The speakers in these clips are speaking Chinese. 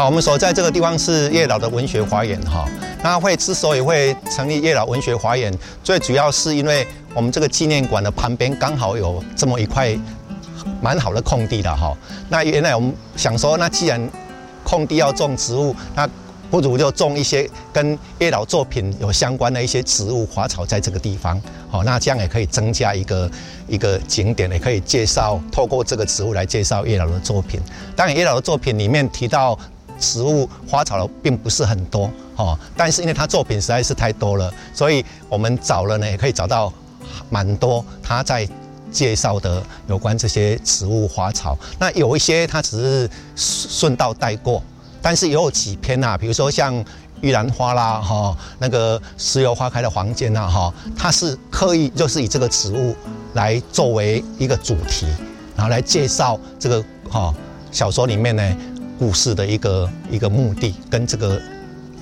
好，我们所在这个地方是叶老的文学花园哈。那会之所以会成立叶老文学花园，最主要是因为我们这个纪念馆的旁边刚好有这么一块蛮好的空地的哈。那原来我们想说，那既然空地要种植物，那不如就种一些跟叶老作品有相关的一些植物花草在这个地方。好，那这样也可以增加一个一个景点，也可以介绍透过这个植物来介绍叶老的作品。当然，叶老的作品里面提到植物花草的并不是很多，哦，但是因为他作品实在是太多了，所以我们找了呢，也可以找到蛮多他在介绍的有关这些植物花草。那有一些他只是顺道带过，但是也有几篇啊，比如说像。玉兰花啦，哈，那个石油花开的房间呐，哈，它是刻意就是以这个植物来作为一个主题，然后来介绍这个哈小说里面呢故事的一个一个目的跟这个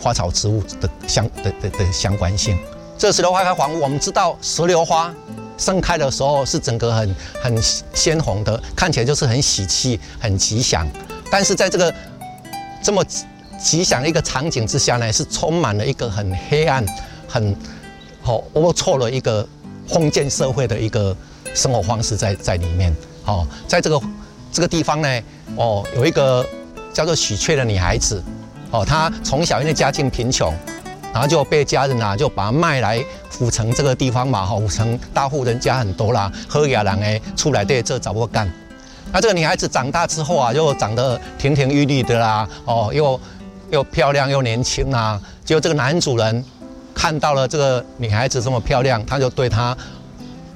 花草植物的相的的的相关性。这石榴花开黄，我们知道石榴花盛开的时候是整个很很鲜红的，看起来就是很喜气、很吉祥，但是在这个这么。吉祥的一个场景之下呢，是充满了一个很黑暗、很好龌龊的一个封建社会的一个生活方式在在里面。哦，在这个这个地方呢，哦，有一个叫做许雀的女孩子，哦，她从小因为家境贫穷，然后就被家人啊就把她卖来府城这个地方嘛，哈，府城大户人家很多啦，喝雅郎哎出来对这找不干。那这个女孩子长大之后啊，又长得亭亭玉立的啦，哦，又。又漂亮又年轻啊！结果这个男主人看到了这个女孩子这么漂亮，他就对她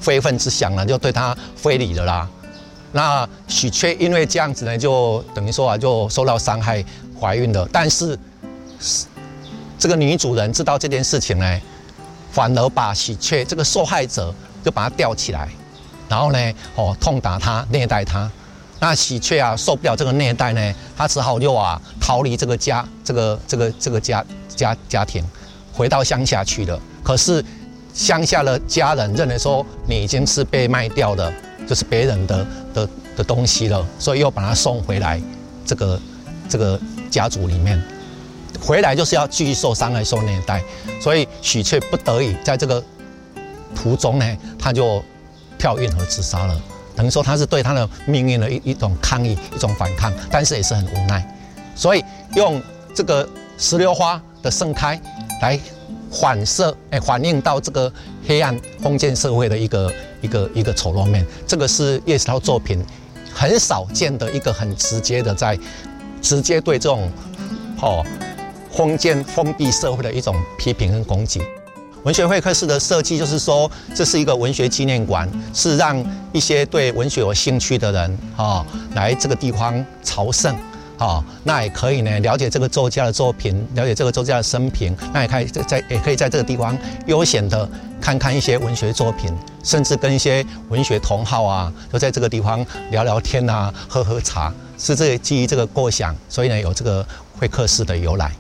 非分之想了，就对她非礼了啦。那许缺因为这样子呢，就等于说啊，就受到伤害，怀孕了。但是这个女主人知道这件事情呢，反而把许缺这个受害者就把他吊起来，然后呢，哦，痛打他，虐待他。那喜鹊啊受不了这个虐待呢，他只好就啊逃离这个家，这个这个这个家家家庭，回到乡下去了。可是乡下的家人认为说你已经是被卖掉了，就是别人的的的东西了，所以又把他送回来这个这个家族里面。回来就是要继续受伤害、受虐待，所以许翠不得已在这个途中呢，他就跳运河自杀了。等于说他是对他的命运的一一种抗议，一种反抗，但是也是很无奈，所以用这个石榴花的盛开来反射，哎，反映到这个黑暗封建社会的一个一个一个丑陋面。这个是叶石涛作品很少见的一个很直接的，在直接对这种哦封建封闭社会的一种批评跟攻击。文学会客室的设计就是说，这是一个文学纪念馆，是让一些对文学有兴趣的人啊，来这个地方朝圣哦，那也可以呢，了解这个作家的作品，了解这个作家的生平，那也可以在也可以在这个地方悠闲的看看一些文学作品，甚至跟一些文学同好啊，都在这个地方聊聊天啊，喝喝茶，是这基于这个构想，所以呢，有这个会客室的由来。